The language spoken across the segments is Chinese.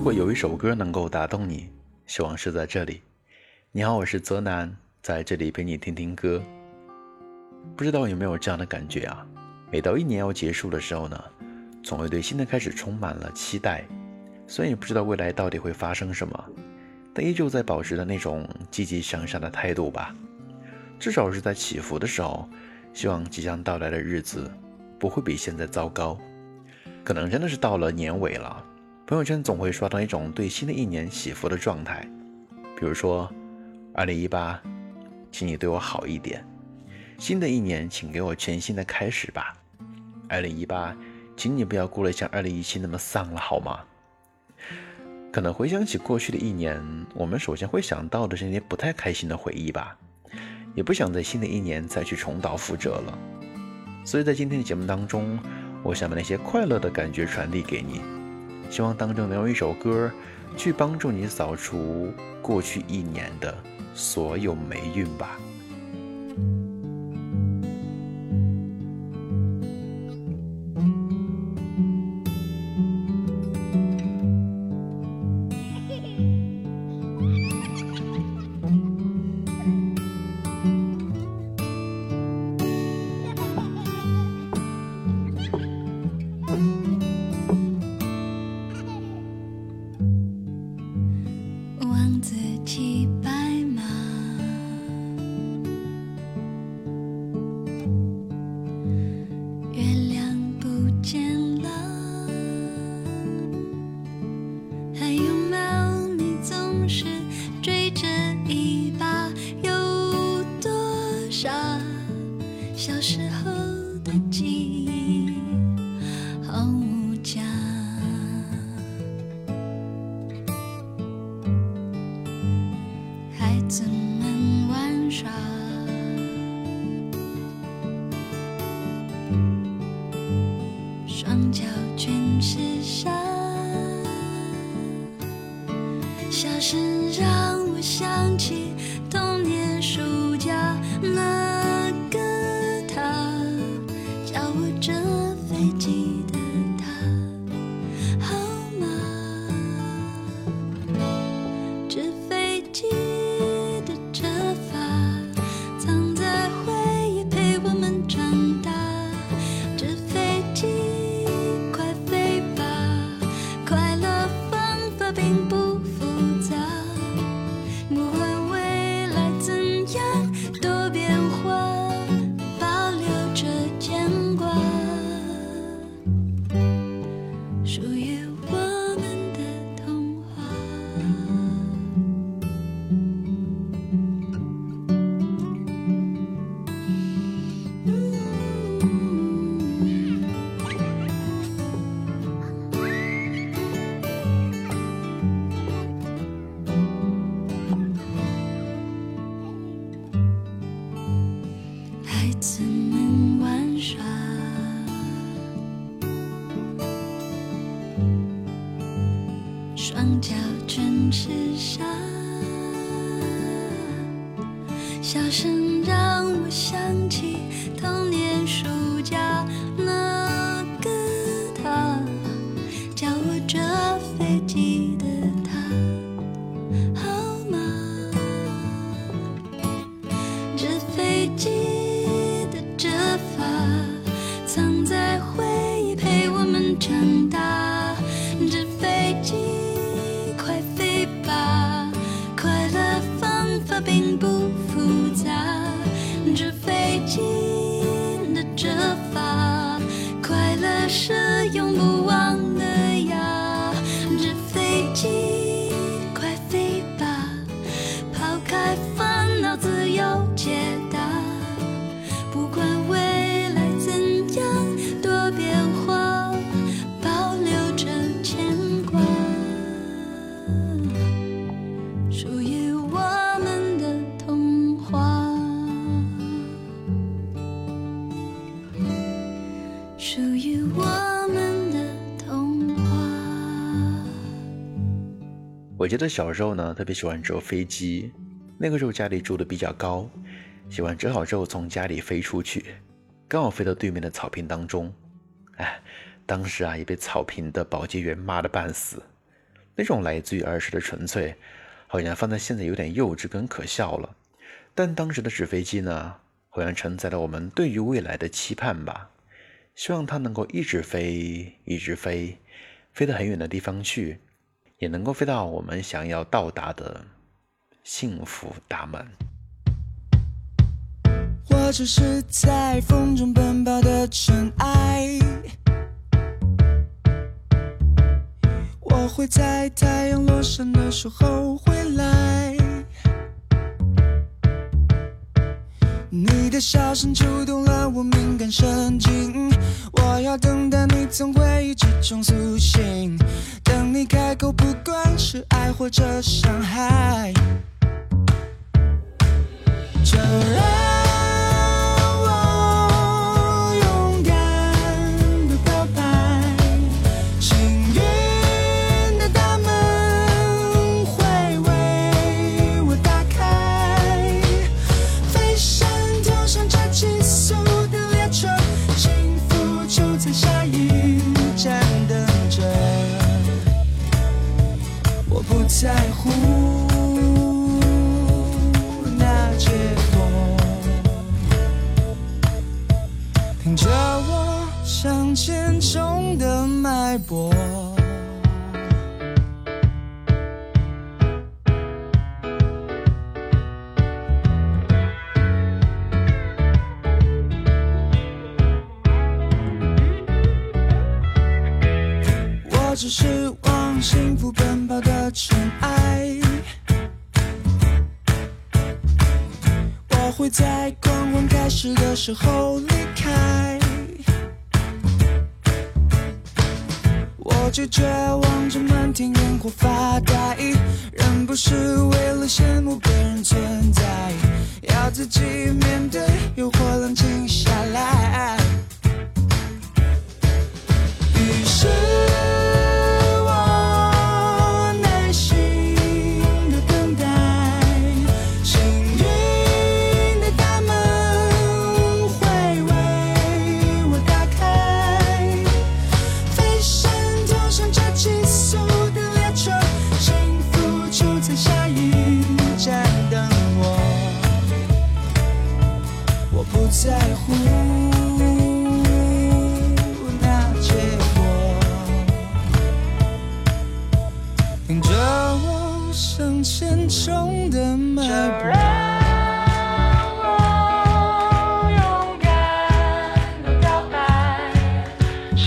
如果有一首歌能够打动你，希望是在这里。你好，我是泽南，在这里陪你听听歌。不知道有没有这样的感觉啊？每到一年要结束的时候呢，总会对新的开始充满了期待。虽然也不知道未来到底会发生什么，但依旧在保持着那种积极向上的态度吧。至少是在起伏的时候，希望即将到来的日子不会比现在糟糕。可能真的是到了年尾了。朋友圈总会刷到一种对新的一年祈福的状态，比如说，二零一八，请你对我好一点；新的一年，请给我全新的开始吧。二零一八，请你不要过得像二零一七那么丧了，好吗？可能回想起过去的一年，我们首先会想到的是那些不太开心的回忆吧，也不想在新的一年再去重蹈覆辙了。所以在今天的节目当中，我想把那些快乐的感觉传递给你。希望当中能有一首歌，去帮助你扫除过去一年的所有霉运吧。双脚坚持下，笑声让我想起童年时。我记得小时候呢，特别喜欢折飞机。那个时候家里住的比较高，喜欢折好之后从家里飞出去，刚好飞到对面的草坪当中。哎，当时啊也被草坪的保洁员骂得半死。那种来自于儿时的纯粹，好像放在现在有点幼稚跟可笑了。但当时的纸飞机呢，好像承载了我们对于未来的期盼吧。希望它能够一直飞，一直飞，飞到很远的地方去，也能够飞到我们想要到达的幸福大门。我只是在风中奔跑的尘埃，我会在太阳落山的时候回来。你的笑声触动了我敏感神经，我要等待你从回忆之中苏醒，是爱或者伤害，就让。在乎那结果，听着我向前冲的脉搏。会在狂欢开始的时候离开。我拒绝望着满天烟火发呆，人不是为了羡慕别人存在，要自己面对诱惑，冷静下来。于是。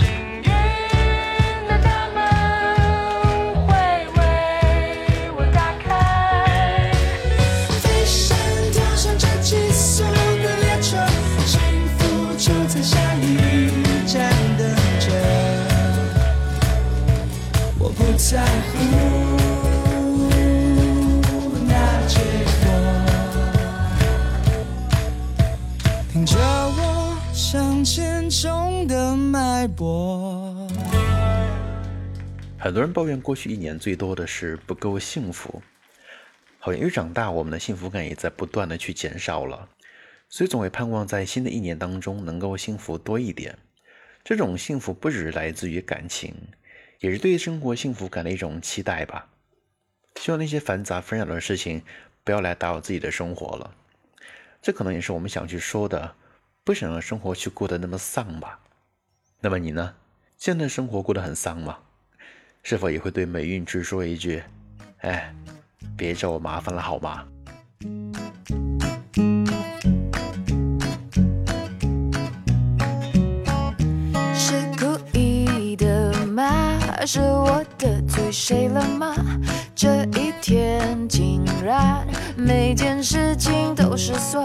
在很多人抱怨过去一年最多的是不够幸福，好像越长大，我们的幸福感也在不断的去减少了，所以总会盼望在新的一年当中能够幸福多一点。这种幸福不只是来自于感情。也是对生活幸福感的一种期待吧。希望那些繁杂纷扰的事情不要来打扰自己的生活了。这可能也是我们想去说的，不想让生活去过得那么丧吧。那么你呢？现在生活过得很丧吗？是否也会对美运直说一句：“哎，别找我麻烦了，好吗？”是我得罪谁了吗？这一天竟然每件事情都失算，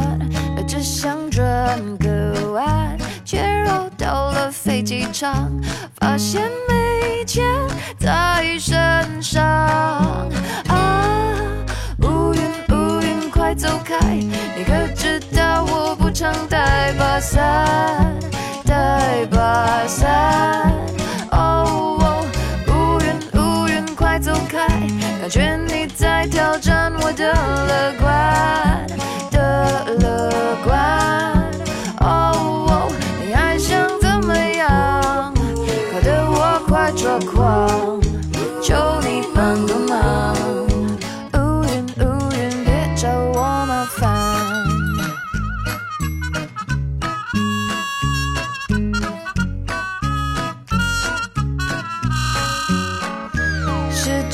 只想转个弯，却绕到了飞机场，发现没钱你可知道我不常带把伞，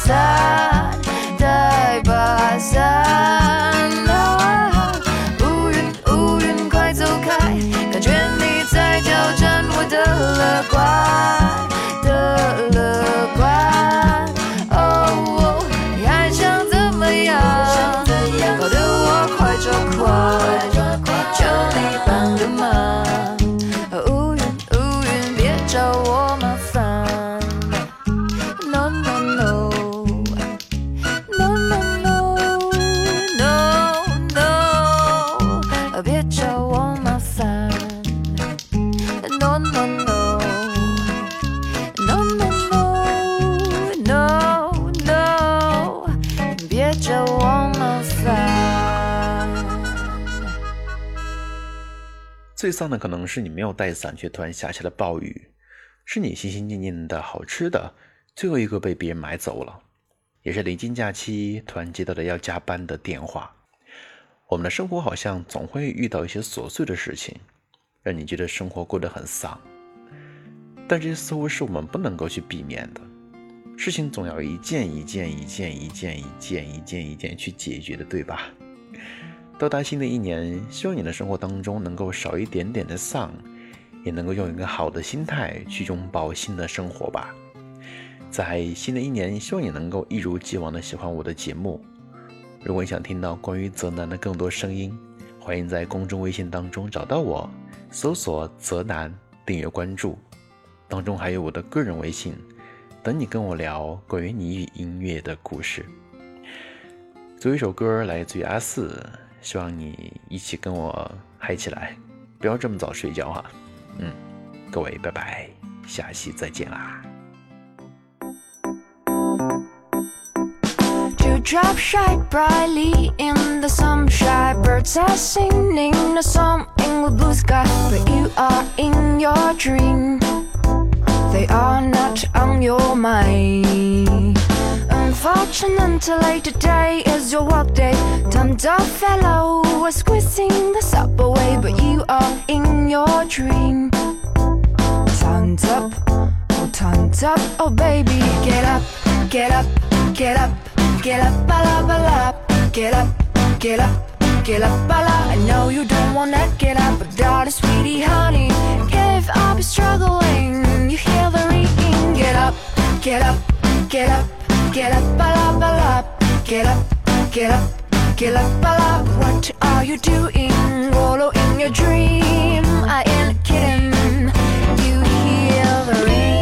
伞，带把伞。啊乌云乌云，快走开！感觉你在挑战我的乐观最丧的可能是你没有带伞，却突然下起了暴雨；是你心心念念的好吃的，最后一个被别人买走了；也是临近假期突然接到了要加班的电话。我们的生活好像总会遇到一些琐碎的事情，让你觉得生活过得很丧。但这些似乎是我们不能够去避免的，事情总要一件一件、一件一件、一件一件、一件去解决的，对吧？到达新的一年，希望你的生活当中能够少一点点的丧，也能够用一个好的心态去拥抱新的生活吧。在新的一年，希望你能够一如既往的喜欢我的节目。如果你想听到关于泽南的更多声音，欢迎在公众微信当中找到我，搜索“泽南”，订阅关注。当中还有我的个人微信，等你跟我聊关于你与音乐的故事。最后一首歌来自于阿四，希望你一起跟我嗨起来，不要这么早睡觉哈。嗯，各位拜拜，下期再见啦。Dewdrop shine brightly in the sunshine. Birds are singing a song in the blue sky, but you are in your dream. They are not on your mind. Unfortunately, today is your work day. Tons of fellow are squeezing the subway, but you are in your dream. Tons up, oh tons up, oh baby, get up, get up, get up, get up, ba la ba la, get up, get up, get up, bala. I know you don't wanna get up, but darling, sweetie, honey, give up, struggling. You hear the ringing, get up, get up, get up, get up, bala, bala, get up, get up. Get up, bala, what are you doing? Wallow in your dream. I ain't kidding. You hear the ring.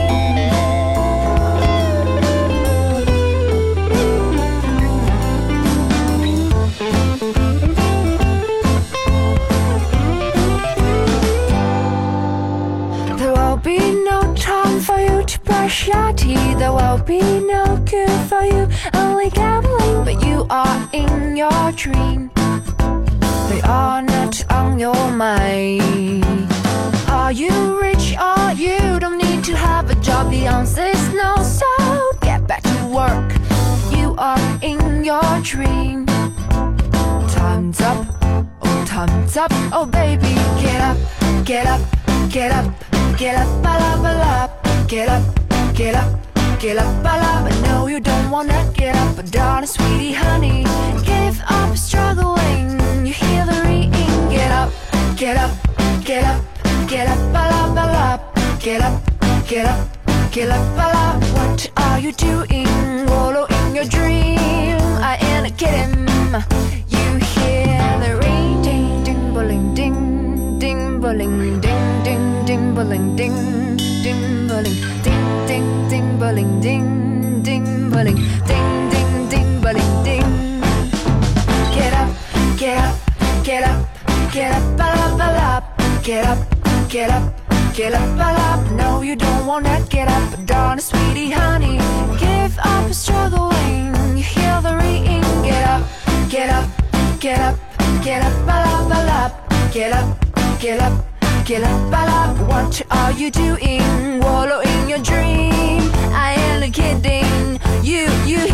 There will be no time for you to brush your teeth. There will be dream. They are not on your mind. Are you rich or you don't need to have a job? The answer is no, so get back to work. You are in your dream. Time's up, oh, time's up, oh, baby, get up, get up, get up, get up, bala, bala, get up, get up. Get up, I know you don't wanna get up, but darling, sweetie, honey, give up struggling. You hear the ringing, get up, get up, get up, get up, bala, bala, get up, get up, get up, bala. What are you doing? Wallow in your dream. I ain't kidding. You hear the ring, ding, ding, bowling, ding, ding, bowling, ding, ding, ding, bowling, ding, ding, bowling, ding, ding, ding, bowling, ding, ding, bowling, ding, ding, ding, bowling, ding. Get up, get up, get up, get up, bala, bala, get up, get up, get up, bala. No, you don't wanna get up, darling, sweetie, honey, give up struggling. You hear the ringing, get up, get up, get up, get up, bala, bala, get up, get up. Get up, bala, what are you doing? Wallow in your dream. I ain't kidding. You, you